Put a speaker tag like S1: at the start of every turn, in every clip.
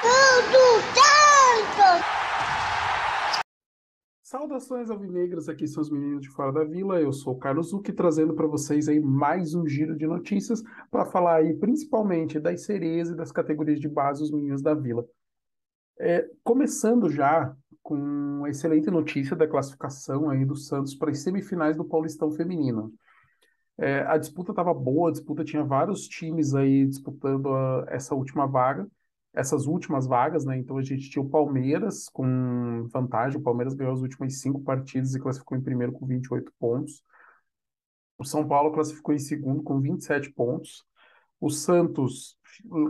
S1: Tudo tanto!
S2: Saudações alvinegras, aqui são os meninos de fora da vila. Eu sou o Carlos Zucchi, trazendo para vocês aí mais um giro de notícias para falar aí principalmente das sereias e das categorias de base dos meninos da vila. É, começando já com a excelente notícia da classificação aí do Santos para as semifinais do Paulistão Feminino. É, a disputa estava boa, a disputa tinha vários times aí disputando a, essa última vaga, essas últimas vagas, né? Então a gente tinha o Palmeiras com vantagem, o Palmeiras ganhou as últimas cinco partidas e classificou em primeiro com 28 pontos. O São Paulo classificou em segundo com 27 pontos. O Santos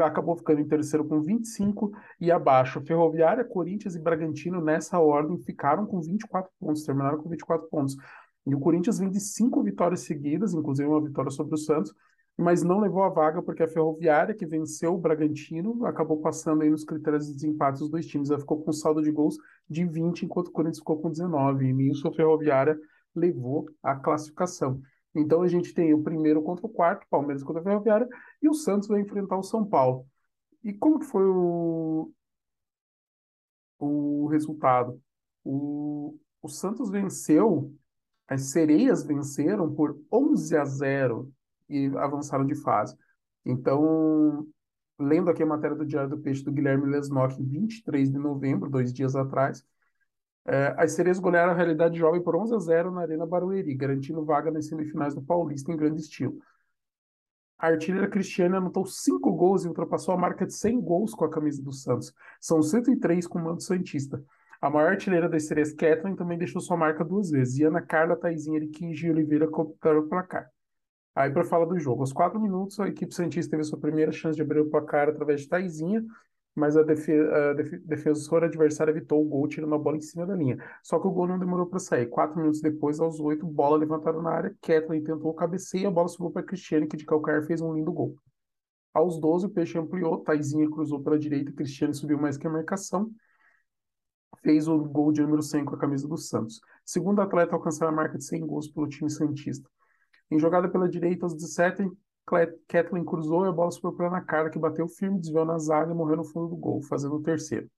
S2: acabou ficando em terceiro com 25 e abaixo. Ferroviária, Corinthians e Bragantino, nessa ordem, ficaram com 24 pontos, terminaram com 24 pontos. E o Corinthians vem de cinco vitórias seguidas, inclusive uma vitória sobre o Santos, mas não levou a vaga porque a Ferroviária, que venceu o Bragantino, acabou passando aí nos critérios de desempate dos dois times. Ela ficou com um saldo de gols de 20, enquanto o Corinthians ficou com 19. E nisso a Ferroviária levou a classificação. Então a gente tem o primeiro contra o quarto, Palmeiras contra a Ferroviária, e o Santos vai enfrentar o São Paulo. E como que foi o, o resultado? O, o Santos venceu as sereias venceram por 11 a 0 e avançaram de fase. Então, lendo aqui a matéria do Diário do Peixe do Guilherme Lesnock, em 23 de novembro, dois dias atrás, é, as sereias golearam a realidade jovem por 11 a 0 na Arena Barueri, garantindo vaga nas semifinais do Paulista em grande estilo. A artilheira Cristiane anotou cinco gols e ultrapassou a marca de 100 gols com a camisa do Santos. São 103 com o manto Santista. A maior artilheira das sereias, Kathleen, também deixou sua marca duas vezes. E Ana Carla, Taizinha e Oliveira completaram o placar. Aí, para falar do jogo, aos quatro minutos, a equipe Santista teve sua primeira chance de abrir o placar através de Taizinha, mas a, defe a def defensora adversária evitou o gol, tirando a bola em cima da linha. Só que o gol não demorou para sair. Quatro minutos depois, aos oito, bola levantada na área, Kathleen tentou o cabeceio e a bola subiu para Cristiane, que de calcar fez um lindo gol. Aos 12, o Peixe ampliou, Taizinha cruzou pela direita, Cristiane subiu mais que a marcação fez o gol de número 100 com a camisa do Santos. Segundo atleta a alcançar a marca de 100 gols pelo time Santista. Em jogada pela direita, aos 17, Kathleen cruzou e a bola subiu para cara, que bateu firme, desviou na zaga e morreu no fundo do gol, fazendo o terceiro.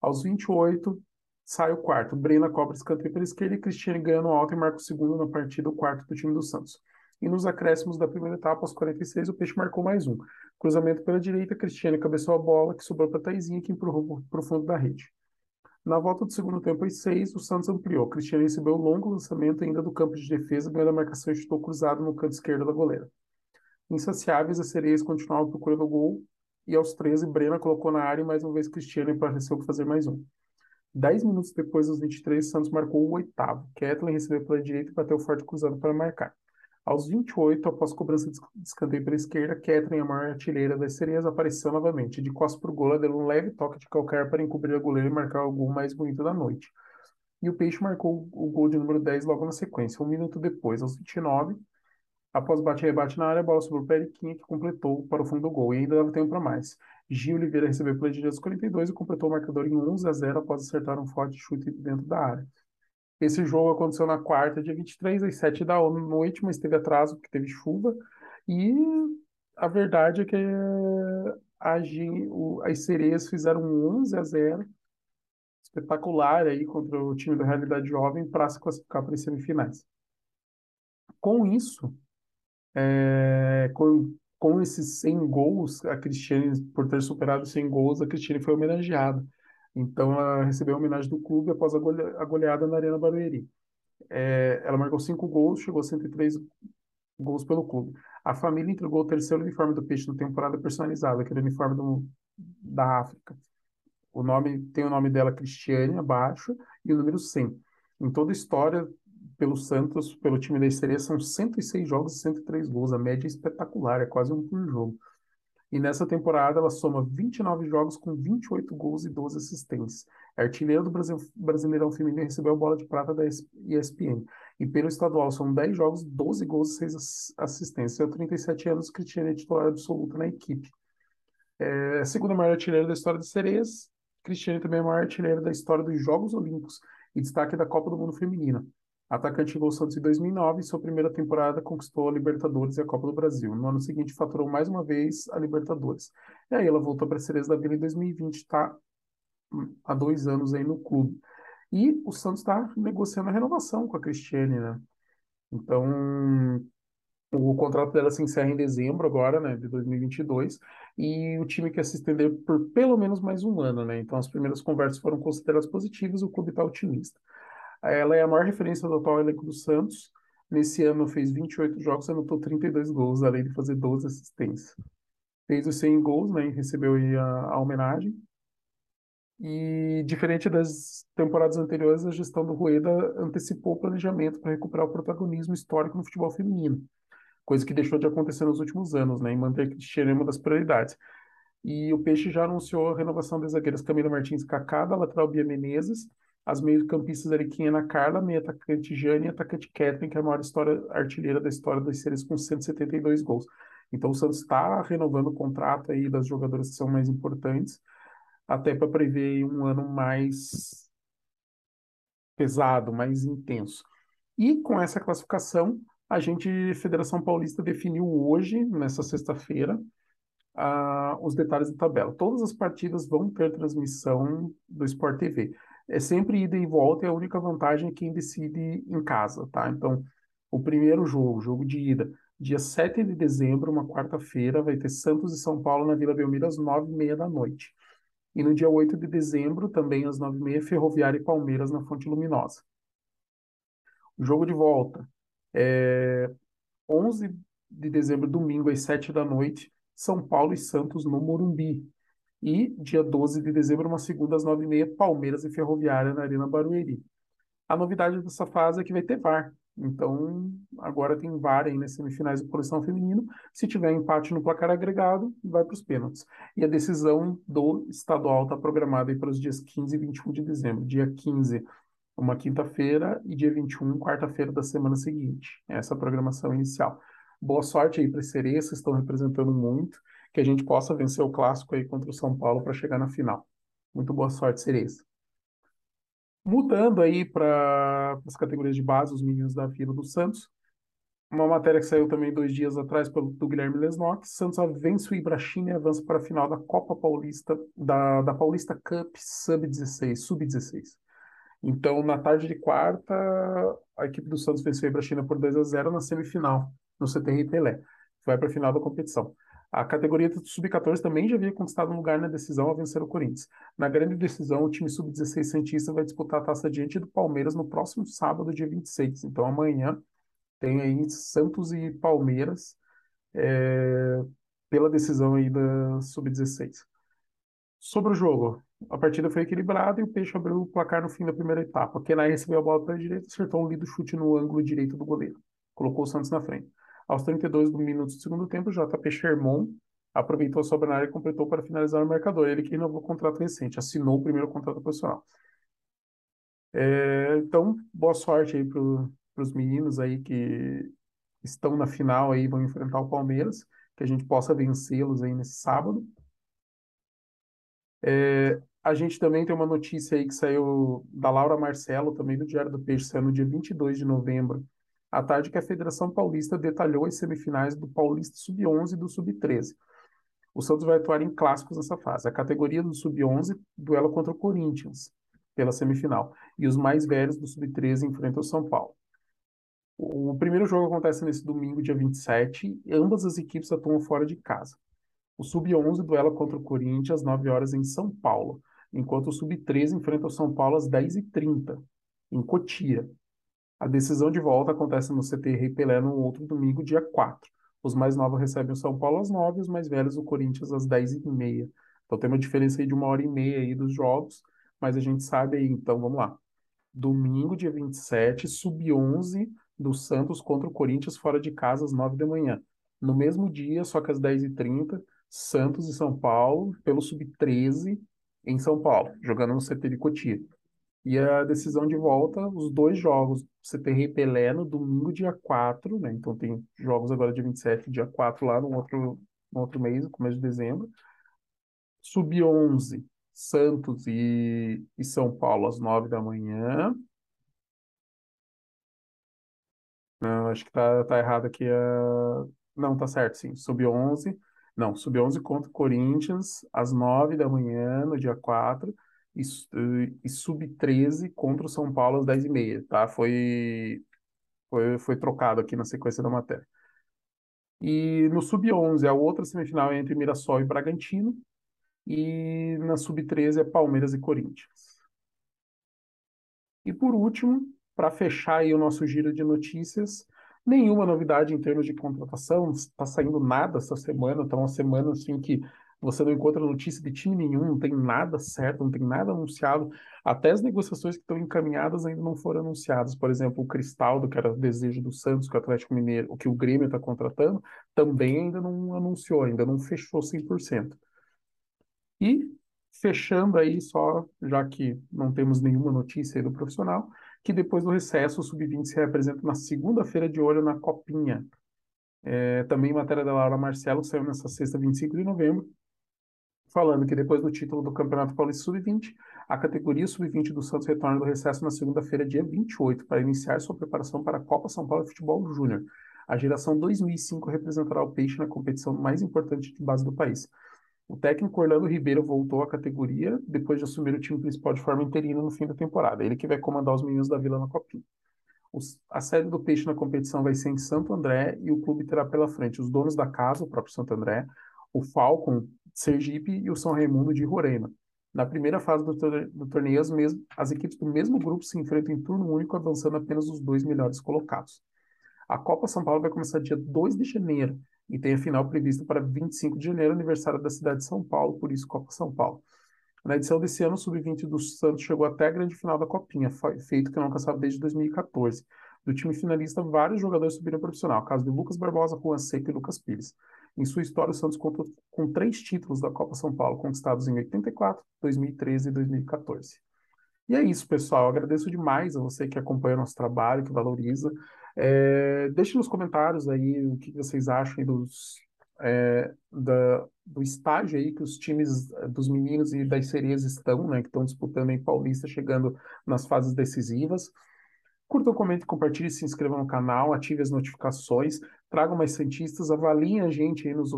S2: Aos 28, sai o quarto. Brena cobra escanteio pela esquerda e Cristiane ganha no alto e marca o segundo na partida, o quarto do time do Santos. E nos acréscimos da primeira etapa, aos 46, o Peixe marcou mais um. Cruzamento pela direita, Cristiane cabeçou a bola, que sobrou para Taizinha, que empurrou para o fundo da rede. Na volta do segundo tempo, às seis, o Santos ampliou. Cristiano recebeu um longo lançamento ainda do campo de defesa, ganhando a marcação e chutou cruzado no canto esquerdo da goleira. Insaciáveis, as sereias continuavam procurando o gol e aos 13, Brena colocou na área e mais uma vez Cristiano apareceu para fazer mais um. Dez minutos depois, aos 23, Santos marcou o oitavo. Kathleen recebeu pela direita e bateu forte cruzado para marcar. Aos 28, após cobrança de escanteio pela esquerda, Catherine, a maior artilheira das sereias, apareceu novamente. De costas para o gol, deu um leve toque de calcar para encobrir a goleira e marcar o gol mais bonito da noite. E o Peixe marcou o gol de número 10 logo na sequência. Um minuto depois, aos 29, após bate e rebate na área, a bola sobrou para Eriquinha, que completou para o fundo do gol. E ainda dava tempo para mais. Gil Oliveira recebeu pela direita aos 42 e completou o marcador em 11 a 0 após acertar um forte chute dentro da área. Esse jogo aconteceu na quarta, dia 23, às 7 da noite, mas teve atraso porque teve chuva. E a verdade é que a, as sereias fizeram um 11 a 0 espetacular aí contra o time da Realidade Jovem para se classificar para as semifinais. Com isso, é, com, com esses 100 gols, a Cristiane, por ter superado 100 gols, a Cristiane foi homenageada. Então, ela recebeu a homenagem do clube após a, goleada na Arena Barueri. É, ela marcou cinco gols, chegou a 103 gols pelo clube. A família entregou o terceiro uniforme do Peixe na temporada personalizada, aquele uniforme do, da África. O nome tem o nome dela Cristiane abaixo e o número 100. Em toda a história pelo Santos, pelo time da Estreia, são 106 jogos e 103 gols. A média é espetacular, é quase um por jogo. E nessa temporada ela soma 29 jogos com 28 gols e 12 assistências. É artilheira do Brasil, Brasileirão Feminino recebeu a bola de prata da ESPN. E pelo estadual são 10 jogos, 12 gols e 6 assistências. Há 37 anos, Cristiane é titular absoluta na equipe. É a segunda maior artilheira da história das sereias. Cristiane também é a maior artilheira da história dos Jogos Olímpicos e destaque da Copa do Mundo Feminina. Atacante ao Santos em 2009 e sua primeira temporada conquistou a Libertadores e a Copa do Brasil. No ano seguinte, faturou mais uma vez a Libertadores. E aí ela voltou para a Cerezo da Vila em 2020, está há dois anos aí no clube. E o Santos está negociando a renovação com a Cristiane, né? Então, o contrato dela se encerra em dezembro agora, né, de 2022, e o time quer se estender por pelo menos mais um ano, né? Então, as primeiras conversas foram consideradas positivas, o clube está otimista. Ela é a maior referência do atual elenco do Santos. Nesse ano fez 28 jogos, anotou 32 gols, além de fazer 12 assistências. Fez os 100 gols, né, e recebeu a, a homenagem. E diferente das temporadas anteriores, a gestão do Rueda antecipou o planejamento para recuperar o protagonismo histórico no futebol feminino, coisa que deixou de acontecer nos últimos anos, né, e manter Cristiano é uma das prioridades. E o Peixe já anunciou a renovação das zagueiras Camila Martins Kaká, da lateral Bia Menezes, as meio-campistas ali, Ana Carla, meia atacante Jane e atacante Catherine, que é a maior história, artilheira da história das séries com 172 gols. Então o Santos está renovando o contrato aí das jogadoras que são mais importantes, até para prever um ano mais pesado, mais intenso. E com essa classificação, a gente, Federação Paulista, definiu hoje, nessa sexta-feira, uh, os detalhes da tabela. Todas as partidas vão ter transmissão do Sport TV é sempre ida e volta e a única vantagem é quem decide em casa, tá? Então, o primeiro jogo, jogo de ida, dia 7 de dezembro, uma quarta-feira, vai ter Santos e São Paulo na Vila Belmiro às 9h30 da noite. E no dia 8 de dezembro, também às 9h30, Ferroviária e Palmeiras na Fonte Luminosa. O jogo de volta é 11 de dezembro, domingo, às 7 da noite, São Paulo e Santos no Morumbi. E dia 12 de dezembro, uma segunda às 9h30, Palmeiras e Ferroviária na Arena Barueri. A novidade dessa fase é que vai ter VAR. Então, agora tem VAR aí nas semifinais do Coleção Feminino. Se tiver empate no placar agregado, vai para os pênaltis. E a decisão do estadual está programada para os dias 15 e 21 de dezembro. Dia 15, uma quinta-feira, e dia 21, quarta-feira da semana seguinte. Essa é a programação inicial. Boa sorte aí para as sereias, estão representando muito que a gente possa vencer o clássico aí contra o São Paulo para chegar na final. Muito boa sorte, Cerezo. Mudando aí para as categorias de base, os meninos da Vila do Santos. Uma matéria que saiu também dois dias atrás pelo, do Guilherme Lesnock. Santos vence o Ibrachim e avança para a final da Copa Paulista, da, da Paulista Cup Sub-16, Sub-16. Então, na tarde de quarta, a equipe do Santos venceu a Ibrachina por 2 a 0 na semifinal, no CTR Pelé. Vai para a final da competição. A categoria do Sub-14 também já havia conquistado um lugar na decisão ao vencer o Corinthians. Na grande decisão, o time Sub-16 Santista vai disputar a taça diante do Palmeiras no próximo sábado, dia 26. Então, amanhã tem aí Santos e Palmeiras é, pela decisão aí da Sub-16. Sobre o jogo, a partida foi equilibrada e o Peixe abriu o placar no fim da primeira etapa. Kenai recebeu a bola pela direita, acertou um lido chute no ângulo direito do goleiro. Colocou o Santos na frente. Aos 32 minutos do segundo tempo, JP Sherman aproveitou a área e completou para finalizar o marcador. Ele que renovou o contrato recente, assinou o primeiro contrato profissional. É, então, boa sorte aí para os meninos aí que estão na final aí, vão enfrentar o Palmeiras, que a gente possa vencê-los aí nesse sábado. É, a gente também tem uma notícia aí que saiu da Laura Marcelo, também do Diário do Peixe, saiu no dia 22 de novembro, à tarde que a Federação Paulista detalhou as semifinais do Paulista Sub-11 e do Sub-13. O Santos vai atuar em clássicos nessa fase. A categoria do Sub-11 duela contra o Corinthians pela semifinal. E os mais velhos do Sub-13 enfrentam o São Paulo. O primeiro jogo acontece nesse domingo, dia 27, e ambas as equipes atuam fora de casa. O Sub-11 duela contra o Corinthians às 9 horas em São Paulo, enquanto o Sub-13 enfrenta o São Paulo às 10h30, em Cotia. A decisão de volta acontece no CT Rei Pelé no outro domingo, dia 4. Os mais novos recebem o São Paulo às 9 os mais velhos o Corinthians às 10h30. Então tem uma diferença aí de uma hora e meia aí dos jogos, mas a gente sabe aí, então vamos lá. Domingo, dia 27, sub-11 do Santos contra o Corinthians fora de casa às 9 da manhã. No mesmo dia, só que às 10h30, Santos e São Paulo pelo sub-13 em São Paulo, jogando no CT de Cotia. E a decisão de volta, os dois jogos, você tem Pelé no domingo, dia 4, né? Então tem jogos agora dia 27, dia 4 lá no outro, no outro mês, no começo de dezembro. Sub-11, Santos e, e São Paulo às 9 da manhã. Não, acho que tá, tá errado aqui. a Não, tá certo, sim. Sub-11. Não, Sub-11 contra Corinthians, às 9 da manhã, no dia 4. E, e Sub-13 contra o São Paulo, às 10 e meia, tá? Foi, foi, foi trocado aqui na sequência da matéria. E no Sub-11, a outra semifinal é entre Mirassol e Bragantino. E na Sub-13 é Palmeiras e Corinthians. E por último, para fechar aí o nosso giro de notícias, nenhuma novidade em termos de contratação, está saindo nada essa semana, está uma semana assim que você não encontra notícia de time nenhum, não tem nada certo, não tem nada anunciado, até as negociações que estão encaminhadas ainda não foram anunciadas. Por exemplo, o Cristaldo, que era desejo do Santos, que o Atlético Mineiro, o que o Grêmio está contratando, também ainda não anunciou, ainda não fechou 100%. E fechando aí só, já que não temos nenhuma notícia aí do profissional, que depois do recesso o Sub-20 se representa na segunda-feira de olho na Copinha. É, também matéria da Laura Marcelo, saiu nessa sexta, 25 de novembro, falando que depois do título do Campeonato Paulista Sub-20, a categoria Sub-20 do Santos retorna do recesso na segunda-feira, dia 28, para iniciar sua preparação para a Copa São Paulo de Futebol Júnior. A geração 2005 representará o Peixe na competição mais importante de base do país. O técnico Orlando Ribeiro voltou à categoria depois de assumir o time principal de forma interina no fim da temporada. Ele que vai comandar os meninos da Vila na Copinha. Os- a sede do Peixe na competição vai ser em Santo André e o clube terá pela frente os donos da casa, o próprio Santo André, o Falcon Sergipe e o São Raimundo de Roraima. Na primeira fase do, tor- do torneio, as, as equipes do mesmo grupo se enfrentam em turno único, avançando apenas os dois melhores colocados. A Copa São Paulo vai começar dia 2 de janeiro e tem a final prevista para 25 de janeiro, aniversário da cidade de São Paulo, por isso Copa São Paulo. Na edição desse ano, o Sub-20 do Santos chegou até a grande final da Copinha, feito que não alcançava desde 2014. Do time finalista, vários jogadores subiram profissional, caso de Lucas Barbosa, Juan Seco e Lucas Pires. Em sua história, o Santos contou com três títulos da Copa São Paulo, conquistados em 84, 2013 e 2014. E é isso, pessoal. Agradeço demais a você que acompanha nosso trabalho, que valoriza. É, deixe nos comentários aí o que vocês acham dos, é, da, do estágio aí que os times eh, dos meninos e das sereias estão, né, que estão disputando em Paulista, chegando nas fases decisivas. Curtam, comentem, compartilhem, se inscrevam no canal, ative as notificações, tragam mais santistas, avaliem a gente aí nos.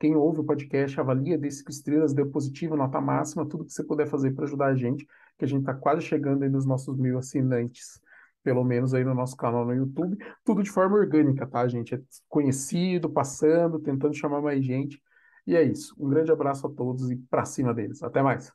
S2: Quem ouve o podcast, avalia, dê cinco estrelas, dê positivo, nota máxima, tudo que você puder fazer para ajudar a gente, que a gente está quase chegando aí nos nossos mil assinantes, pelo menos aí no nosso canal no YouTube. Tudo de forma orgânica, tá, gente? É conhecido, passando, tentando chamar mais gente. E é isso. Um grande abraço a todos e para cima deles. Até mais.